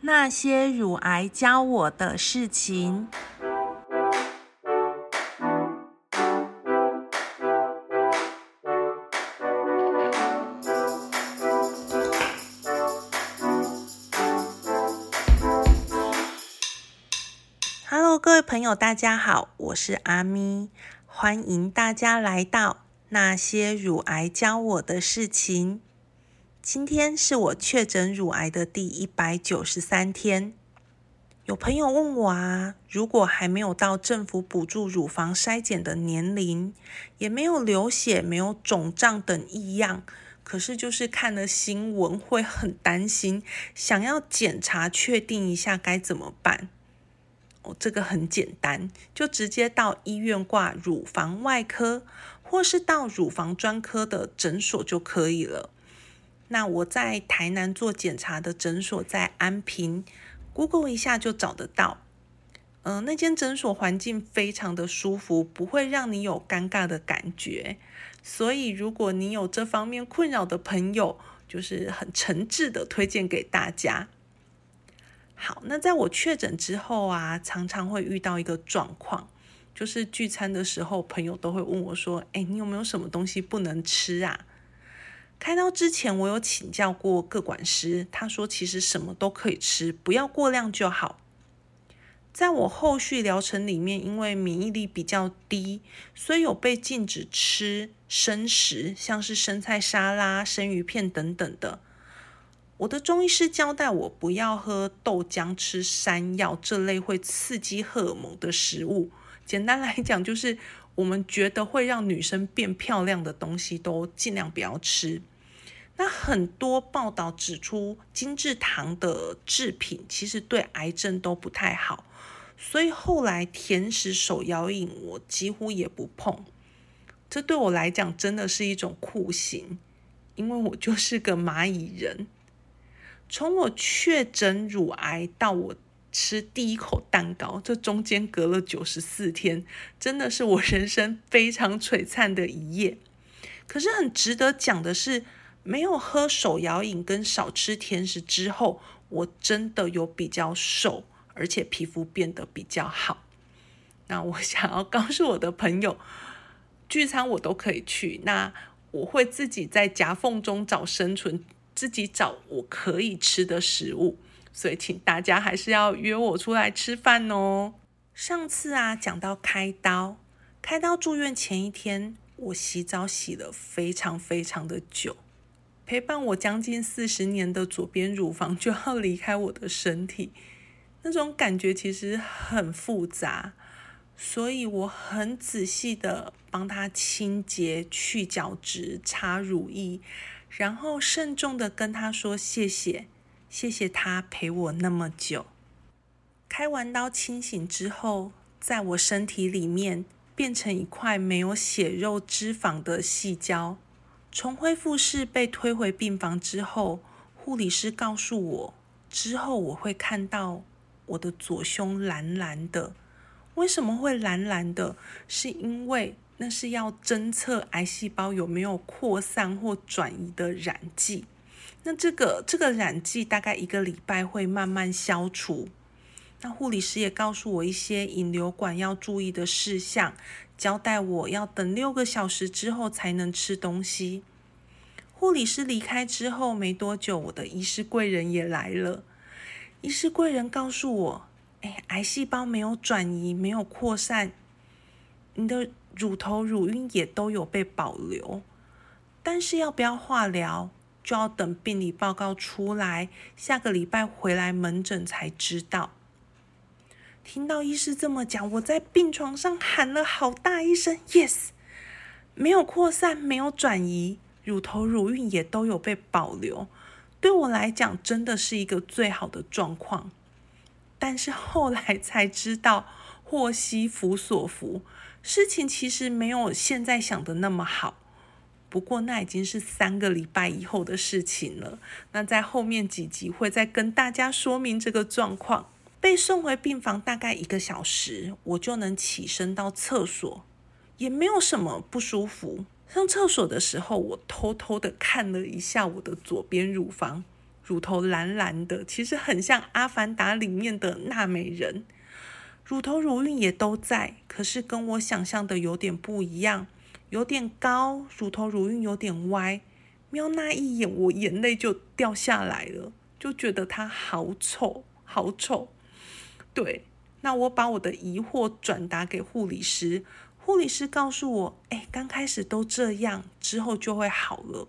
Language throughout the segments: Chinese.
那些乳癌教我的事情。Hello，各位朋友，大家好，我是阿咪，欢迎大家来到那些乳癌教我的事情。今天是我确诊乳癌的第一百九十三天。有朋友问我啊，如果还没有到政府补助乳房筛检的年龄，也没有流血、没有肿胀等异样，可是就是看了新闻会很担心，想要检查确定一下该怎么办？哦，这个很简单，就直接到医院挂乳房外科，或是到乳房专科的诊所就可以了。那我在台南做检查的诊所在安平，Google 一下就找得到。嗯，那间诊所环境非常的舒服，不会让你有尴尬的感觉。所以如果你有这方面困扰的朋友，就是很诚挚的推荐给大家。好，那在我确诊之后啊，常常会遇到一个状况，就是聚餐的时候，朋友都会问我说：“哎，你有没有什么东西不能吃啊？”开刀之前，我有请教过各管师，他说其实什么都可以吃，不要过量就好。在我后续疗程里面，因为免疫力比较低，所以有被禁止吃生食，像是生菜沙拉、生鱼片等等的。我的中医师交代我不要喝豆浆、吃山药这类会刺激荷尔蒙的食物。简单来讲，就是我们觉得会让女生变漂亮的东西，都尽量不要吃。那很多报道指出，精制糖的制品其实对癌症都不太好，所以后来甜食、手摇饮我几乎也不碰。这对我来讲真的是一种酷刑，因为我就是个蚂蚁人。从我确诊乳癌到我吃第一口蛋糕，这中间隔了九十四天，真的是我人生非常璀璨的一页。可是很值得讲的是。没有喝手摇饮跟少吃甜食之后，我真的有比较瘦，而且皮肤变得比较好。那我想要告诉我的朋友，聚餐我都可以去，那我会自己在夹缝中找生存，自己找我可以吃的食物。所以请大家还是要约我出来吃饭哦。上次啊讲到开刀，开刀住院前一天，我洗澡洗了非常非常的久。陪伴我将近四十年的左边乳房就要离开我的身体，那种感觉其实很复杂，所以我很仔细的帮他清洁、去角质、擦乳液，然后慎重的跟他说谢谢，谢谢他陪我那么久。开完刀清醒之后，在我身体里面变成一块没有血肉脂肪的细胶。从恢复室被推回病房之后，护理师告诉我，之后我会看到我的左胸蓝蓝的。为什么会蓝蓝的？是因为那是要侦测癌细胞有没有扩散或转移的染剂。那这个这个染剂大概一个礼拜会慢慢消除。那护理师也告诉我一些引流管要注意的事项。交代我要等六个小时之后才能吃东西。护理师离开之后没多久，我的医师贵人也来了。医师贵人告诉我：“哎，癌细胞没有转移，没有扩散，你的乳头、乳晕也都有被保留。但是要不要化疗，就要等病理报告出来，下个礼拜回来门诊才知道。”听到医师这么讲，我在病床上喊了好大一声 “yes”，没有扩散，没有转移，乳头、乳晕也都有被保留。对我来讲，真的是一个最好的状况。但是后来才知道，祸兮福所伏，事情其实没有现在想的那么好。不过那已经是三个礼拜以后的事情了。那在后面几集会再跟大家说明这个状况。被送回病房大概一个小时，我就能起身到厕所，也没有什么不舒服。上厕所的时候，我偷偷的看了一下我的左边乳房，乳头蓝蓝的，其实很像《阿凡达》里面的娜美人。乳头乳晕也都在，可是跟我想象的有点不一样，有点高，乳头乳晕有点歪。瞄那一眼，我眼泪就掉下来了，就觉得它好丑，好丑。对，那我把我的疑惑转达给护理师，护理师告诉我，哎，刚开始都这样，之后就会好了。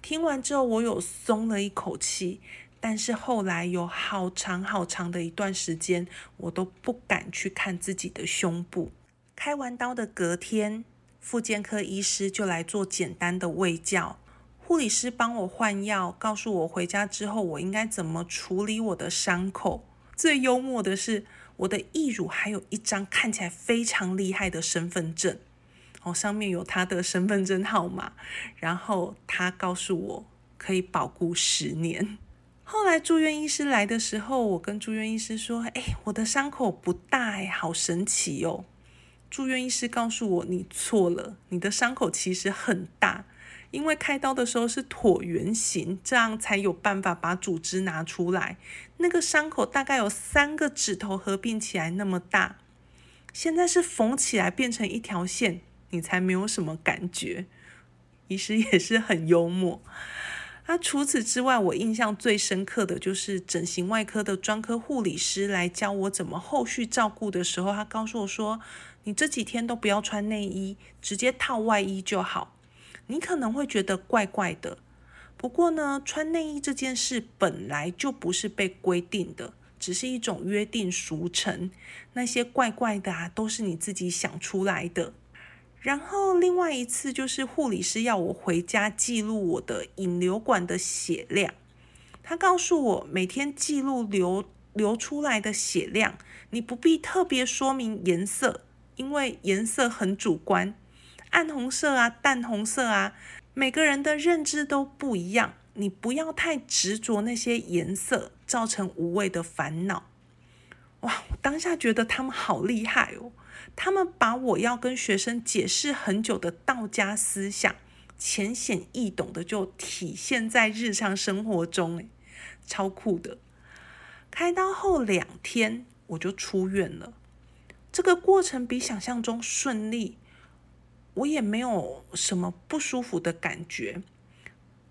听完之后，我有松了一口气，但是后来有好长好长的一段时间，我都不敢去看自己的胸部。开完刀的隔天，妇健科医师就来做简单的胃教，护理师帮我换药，告诉我回家之后我应该怎么处理我的伤口。最幽默的是，我的义乳还有一张看起来非常厉害的身份证。哦，上面有他的身份证号码，然后他告诉我可以保护十年。后来住院医师来的时候，我跟住院医师说：“哎，我的伤口不大哎，好神奇哦。”住院医师告诉我：“你错了，你的伤口其实很大，因为开刀的时候是椭圆形，这样才有办法把组织拿出来。那个伤口大概有三个指头合并起来那么大，现在是缝起来变成一条线。”你才没有什么感觉，医师也是很幽默。那除此之外，我印象最深刻的就是整形外科的专科护理师来教我怎么后续照顾的时候，他告诉我说：“你这几天都不要穿内衣，直接套外衣就好。”你可能会觉得怪怪的，不过呢，穿内衣这件事本来就不是被规定的，只是一种约定俗成。那些怪怪的啊，都是你自己想出来的。然后另外一次就是护理师要我回家记录我的引流管的血量，他告诉我每天记录流流出来的血量，你不必特别说明颜色，因为颜色很主观，暗红色啊、淡红色啊，每个人的认知都不一样，你不要太执着那些颜色，造成无谓的烦恼。哇，我当下觉得他们好厉害哦。他们把我要跟学生解释很久的道家思想，浅显易懂的就体现在日常生活中，超酷的。开刀后两天我就出院了，这个过程比想象中顺利，我也没有什么不舒服的感觉。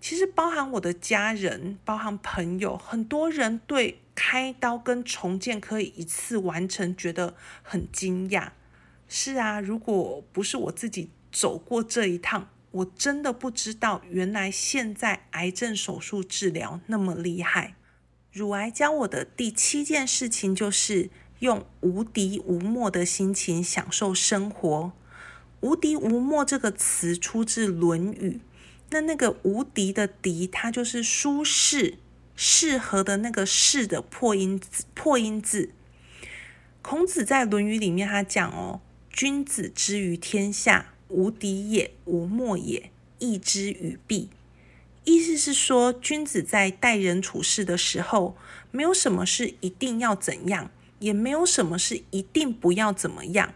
其实包含我的家人，包含朋友，很多人对开刀跟重建可以一次完成，觉得很惊讶。是啊，如果不是我自己走过这一趟，我真的不知道原来现在癌症手术治疗那么厉害。乳癌教我的第七件事情就是用无敌无末的心情享受生活。无敌无末这个词出自《论语》，那那个无敌的敌，它就是舒适、适合的那个适的破音字。破音字。孔子在《论语》里面他讲哦。君子之于天下，无敌也，无末也，义之与弊。意思是说，君子在待人处事的时候，没有什么是一定要怎样，也没有什么是一定不要怎么样。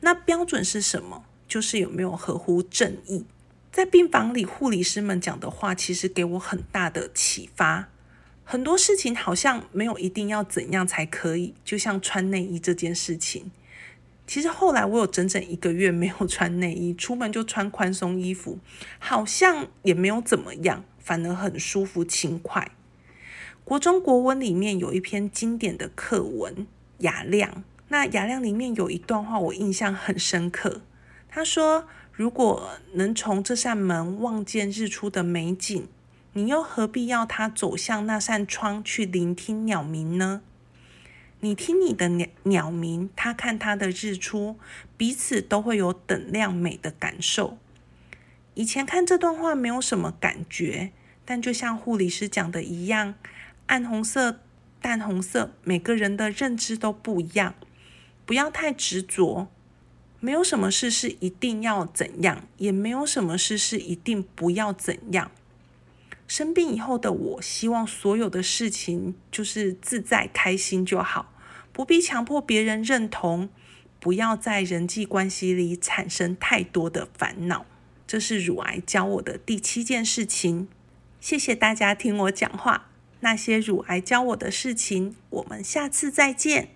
那标准是什么？就是有没有合乎正义。在病房里，护理师们讲的话，其实给我很大的启发。很多事情好像没有一定要怎样才可以，就像穿内衣这件事情。其实后来我有整整一个月没有穿内衣，出门就穿宽松衣服，好像也没有怎么样，反而很舒服轻快。国中国文里面有一篇经典的课文《雅量》，那《雅量》里面有一段话我印象很深刻。他说：“如果能从这扇门望见日出的美景，你又何必要他走向那扇窗去聆听鸟鸣呢？”你听你的鸟鸟鸣，他看他的日出，彼此都会有等量美的感受。以前看这段话没有什么感觉，但就像护理师讲的一样，暗红色、淡红色，每个人的认知都不一样，不要太执着。没有什么事是一定要怎样，也没有什么事是一定不要怎样。生病以后的我，希望所有的事情就是自在开心就好，不必强迫别人认同，不要在人际关系里产生太多的烦恼。这是乳癌教我的第七件事情。谢谢大家听我讲话，那些乳癌教我的事情，我们下次再见。